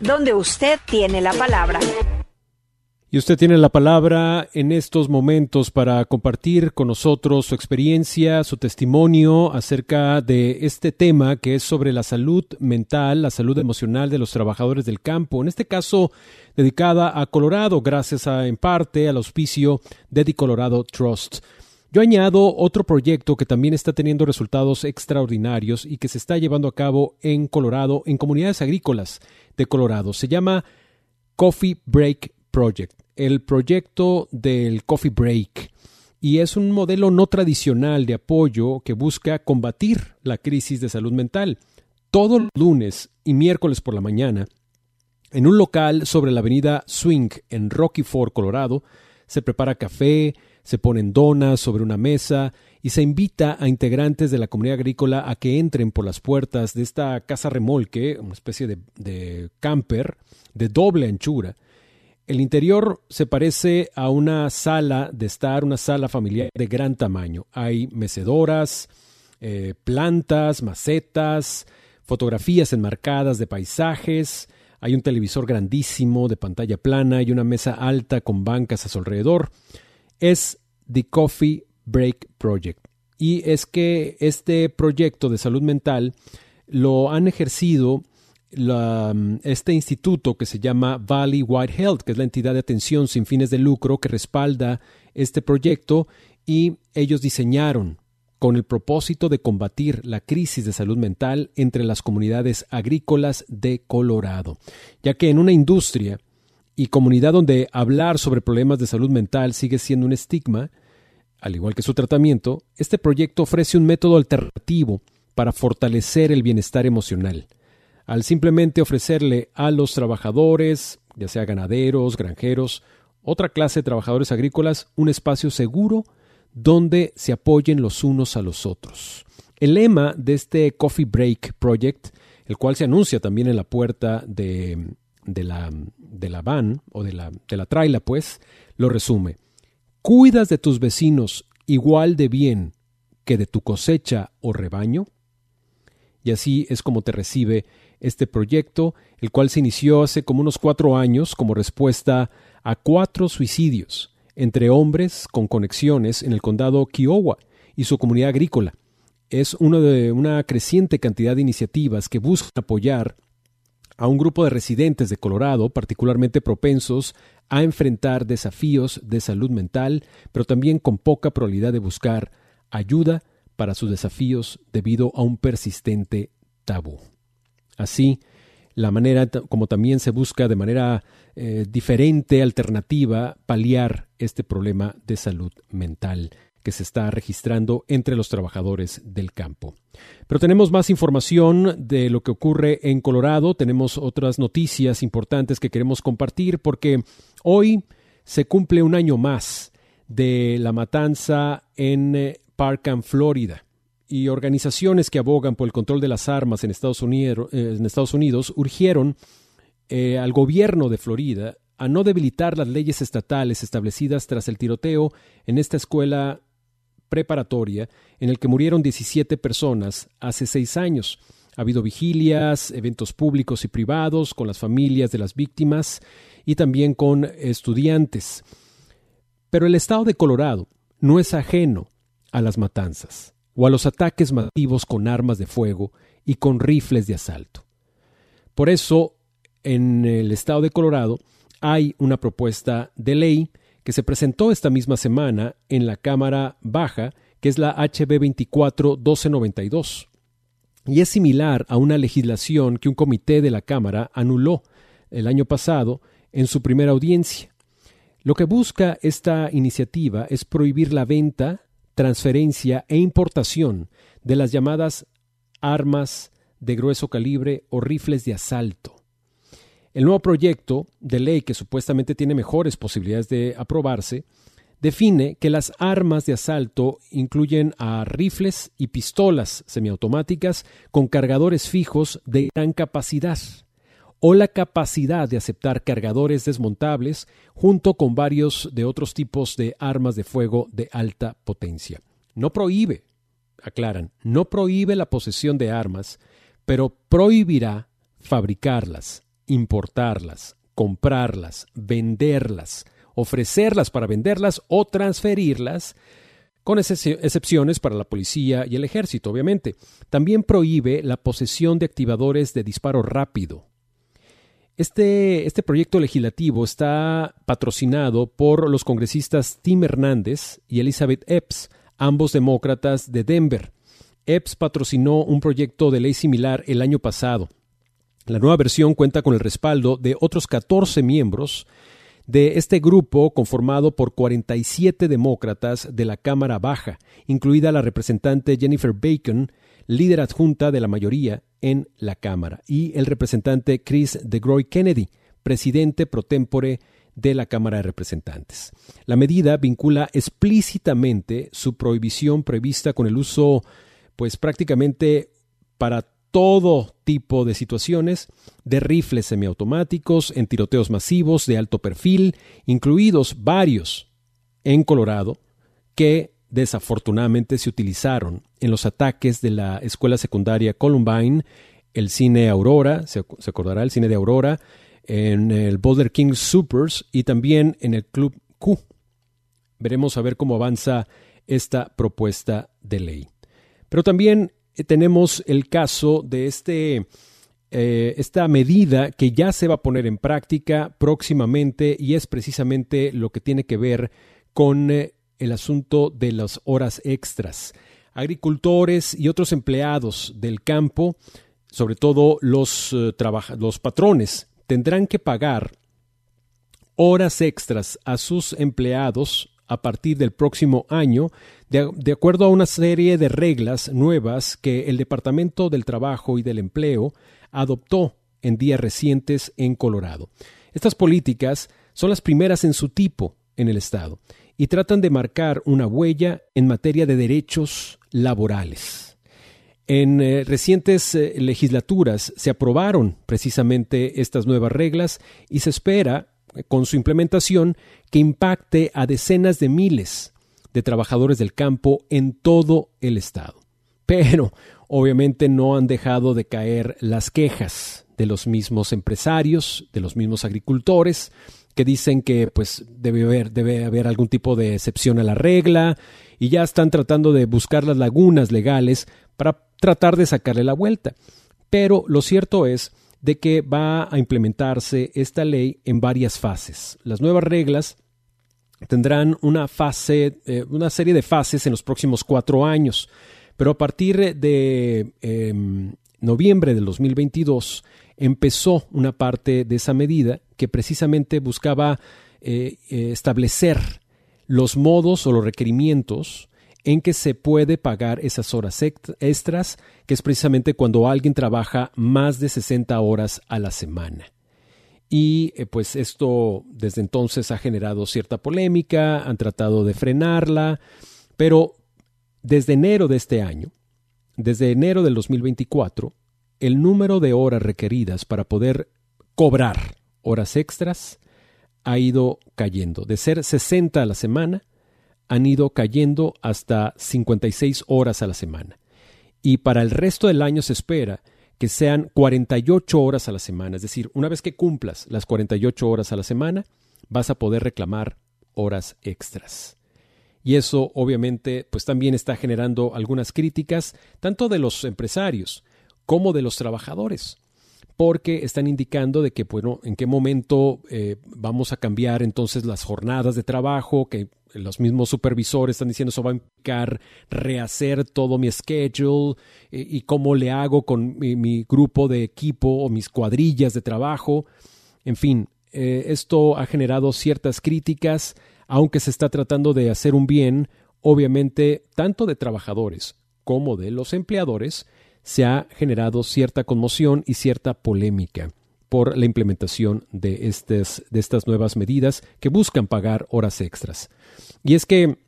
Donde usted tiene la palabra. Y usted tiene la palabra en estos momentos para compartir con nosotros su experiencia, su testimonio acerca de este tema que es sobre la salud mental, la salud emocional de los trabajadores del campo. En este caso, dedicada a Colorado, gracias a, en parte al auspicio de The Colorado Trust. Yo añado otro proyecto que también está teniendo resultados extraordinarios y que se está llevando a cabo en Colorado, en comunidades agrícolas de Colorado. Se llama Coffee Break Project, el proyecto del Coffee Break. Y es un modelo no tradicional de apoyo que busca combatir la crisis de salud mental. Todo lunes y miércoles por la mañana, en un local sobre la avenida Swing en Rocky Ford, Colorado, se prepara café, se ponen donas sobre una mesa y se invita a integrantes de la comunidad agrícola a que entren por las puertas de esta casa remolque, una especie de, camper de doble anchura. El interior se parece a una sala de estar, una sala familiar de gran tamaño. Hay mecedoras, eh, plantas, macetas, fotografías enmarcadas de paisajes, hay un televisor grandísimo de pantalla plana y una mesa alta con bancas a su alrededor es The Coffee Break Project. Y es que este proyecto de salud mental lo han ejercido este instituto que se llama Valley White Health, que es la entidad de atención sin fines de lucro que respalda este proyecto y ellos diseñaron con el propósito de combatir la crisis de salud mental entre las comunidades agrícolas de Colorado, ya que en una industria y comunidad donde hablar sobre problemas de salud mental sigue siendo un estigma, al igual que su tratamiento, este proyecto ofrece un método alternativo para fortalecer el bienestar emocional, al simplemente ofrecerle a los trabajadores, ya sea ganaderos, granjeros, otra clase de trabajadores agrícolas, un espacio seguro donde se apoyen los unos a los otros. El lema de este Coffee Break Project, el cual se anuncia también en la puerta de, la van o de la, de la traila, pues, lo resume. ¿Cuidas de tus vecinos igual de bien que de tu cosecha o rebaño? Y así es como te recibe este proyecto, el cual se inició hace como unos cuatro años como respuesta a cuatro suicidios entre hombres con conexiones en el condado Kiowa y su comunidad agrícola. Es uno de una creciente cantidad de iniciativas que buscan apoyar a un grupo de residentes de Colorado particularmente propensos a enfrentar desafíos de salud mental, pero también con poca probabilidad de buscar ayuda para sus desafíos debido a un persistente tabú. Así, la manera como también se busca de manera eh, diferente, alternativa, paliar este problema de salud mental que se está registrando entre los trabajadores del campo. Pero tenemos más información de lo que ocurre en Colorado, tenemos otras noticias importantes que queremos compartir porque hoy se cumple un año más de la matanza en eh, Parkham, Florida. Y organizaciones que abogan por el control de las armas en Estados Unidos, eh, en Estados Unidos urgieron eh, al gobierno de Florida a no debilitar las leyes estatales establecidas tras el tiroteo en esta escuela preparatoria en el que murieron 17 personas hace seis años. Ha habido vigilias, eventos públicos y privados con las familias de las víctimas y también con estudiantes. Pero el estado de Colorado no es ajeno a las matanzas o a los ataques masivos con armas de fuego y con rifles de asalto. Por eso, en el estado de Colorado hay una propuesta de ley que se presentó esta misma semana en la Cámara Baja, que es la HB 24-1292, y es similar a una legislación que un comité de la Cámara anuló el año pasado en su primera audiencia. Lo que busca esta iniciativa es prohibir la venta, transferencia e importación de las llamadas armas de grueso calibre o rifles de asalto. El nuevo proyecto de ley, que supuestamente tiene mejores posibilidades de aprobarse, define que las armas de asalto incluyen a rifles y pistolas semiautomáticas con cargadores fijos de gran capacidad o la capacidad de aceptar cargadores desmontables junto con varios de otros tipos de armas de fuego de alta potencia. No prohíbe, aclaran, no prohíbe la posesión de armas, pero prohibirá fabricarlas, importarlas, comprarlas, venderlas, ofrecerlas para venderlas o transferirlas, con excepciones para la policía y el ejército, obviamente. También prohíbe la posesión de activadores de disparo rápido. Este, este proyecto legislativo está patrocinado por los congresistas Tim Hernández y Elizabeth Epps, ambos demócratas de Denver. Epps patrocinó un proyecto de ley similar el año pasado. La nueva versión cuenta con el respaldo de otros 14 miembros de este grupo conformado por 47 demócratas de la Cámara Baja, incluida la representante Jennifer Bacon, líder adjunta de la mayoría en la Cámara, y el representante Chris DeGroy Kennedy, presidente pro tempore de la Cámara de Representantes. La medida vincula explícitamente su prohibición prevista con el uso, pues prácticamente para todo tipo de situaciones de rifles semiautomáticos en tiroteos masivos de alto perfil, incluidos varios en Colorado, que desafortunadamente se utilizaron en los ataques de la escuela secundaria Columbine, el cine Aurora, se, acordará el cine de Aurora, en el Boulder King Supers y también en el Club Q. Veremos a ver cómo avanza esta propuesta de ley. Pero también tenemos el caso de este, eh, esta medida que ya se va a poner en práctica próximamente y es precisamente lo que tiene que ver con eh, el asunto de las horas extras. Agricultores y otros empleados del campo, sobre todo los, los patrones, tendrán que pagar horas extras a sus empleados a partir del próximo año, de, acuerdo a una serie de reglas nuevas que el Departamento del Trabajo y del Empleo adoptó en días recientes en Colorado. Estas políticas son las primeras en su tipo en el Estado y tratan de marcar una huella en materia de derechos laborales. En eh, recientes eh, legislaturas se aprobaron precisamente estas nuevas reglas y se espera con su implementación que impacte a decenas de miles de trabajadores del campo en todo el estado. Pero obviamente no han dejado de caer las quejas de los mismos empresarios, de los mismos agricultores, que dicen que pues debe haber, debe haber algún tipo de excepción a la regla y ya están tratando de buscar las lagunas legales para tratar de sacarle la vuelta. Pero lo cierto es de que va a implementarse esta ley en varias fases. Las nuevas reglas tendrán una fase, eh, una serie de fases en los próximos cuatro años, pero a partir de em, noviembre del 2022 empezó una parte de esa medida que precisamente buscaba eh, eh, establecer los modos o los requerimientos en que se puede pagar esas horas extras, que es precisamente cuando alguien trabaja más de 60 horas a la semana. Y eh, pues esto desde entonces ha generado cierta polémica, han tratado de frenarla, pero desde enero de este año, desde enero del 2024, el número de horas requeridas para poder cobrar horas extras ha ido cayendo. De ser 60 a la semana, han ido cayendo hasta 56 horas a la semana. Y para el resto del año se espera que sean 48 horas a la semana. Es decir, una vez que cumplas las 48 horas a la semana, vas a poder reclamar horas extras. Y eso obviamente pues también está generando algunas críticas tanto de los empresarios como de los trabajadores porque están indicando de que, bueno, en qué momento eh, vamos a cambiar entonces las jornadas de trabajo, que los mismos supervisores están diciendo eso va a implicar rehacer todo mi schedule eh, y cómo le hago con mi, grupo de equipo o mis cuadrillas de trabajo. En fin, eh, esto ha generado ciertas críticas, aunque se está tratando de hacer un bien, obviamente, tanto de trabajadores como de los empleadores, se ha generado cierta conmoción y cierta polémica por la implementación de, estas, de estas nuevas medidas que buscan pagar horas extras. Y es que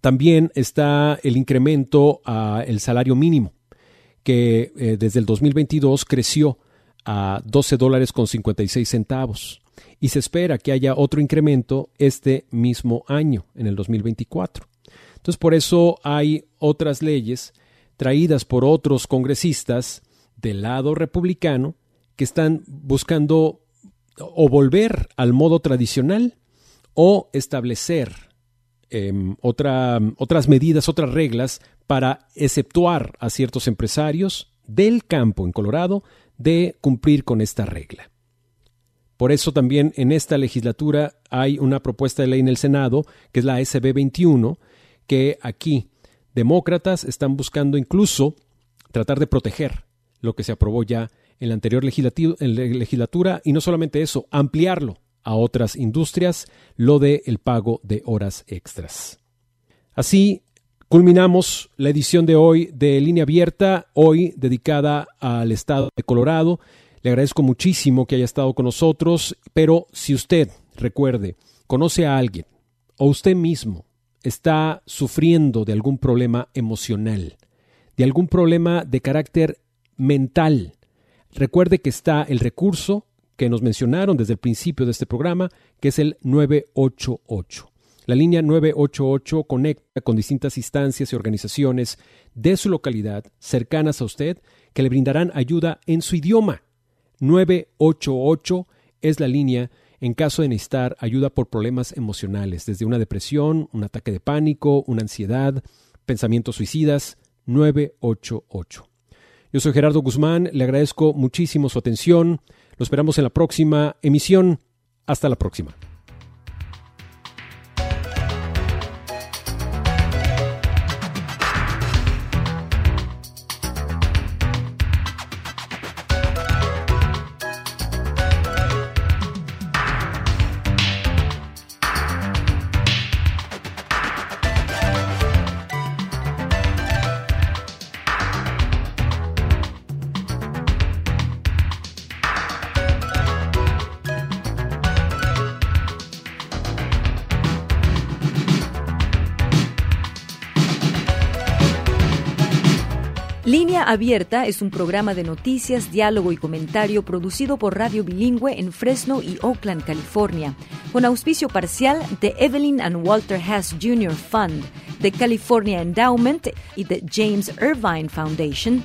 también está el incremento al salario mínimo, que eh, desde el 2022 creció a 12 dólares con 56 centavos y se espera que haya otro incremento este mismo año, en el 2024. Entonces, por eso hay otras leyes traídas por otros congresistas del lado republicano que están buscando o volver al modo tradicional o establecer em, otras medidas, otras reglas para exceptuar a ciertos empresarios del campo en Colorado de cumplir con esta regla. Por eso también en esta legislatura hay una propuesta de ley en el Senado, que es la SB 21, que aquí demócratas están buscando incluso tratar de proteger lo que se aprobó ya en la anterior legislatura y no solamente eso, ampliarlo a otras industrias, lo de el pago de horas extras. Así culminamos la edición de hoy de Línea Abierta, hoy dedicada al estado de Colorado. Le agradezco muchísimo que haya estado con nosotros, pero si usted, recuerde, conoce a alguien o usted mismo está sufriendo de algún problema emocional, de algún problema de carácter mental, recuerde que está el recurso que nos mencionaron desde el principio de este programa, que es el 988. La línea 988 conecta con distintas instancias y organizaciones de su localidad cercanas a usted que le brindarán ayuda en su idioma. 988 es la línea en caso de necesitar ayuda por problemas emocionales, desde una depresión, un ataque de pánico, una ansiedad, pensamientos suicidas, 988. Yo soy Gerardo Guzmán, le agradezco muchísimo su atención, lo esperamos en la próxima emisión. Hasta la próxima. Abierta es un programa de noticias, diálogo y comentario producido por Radio Bilingüe en Fresno y Oakland, California, con auspicio parcial de Evelyn and Walter Hess Jr. Fund, de California Endowment y de James Irvine Foundation.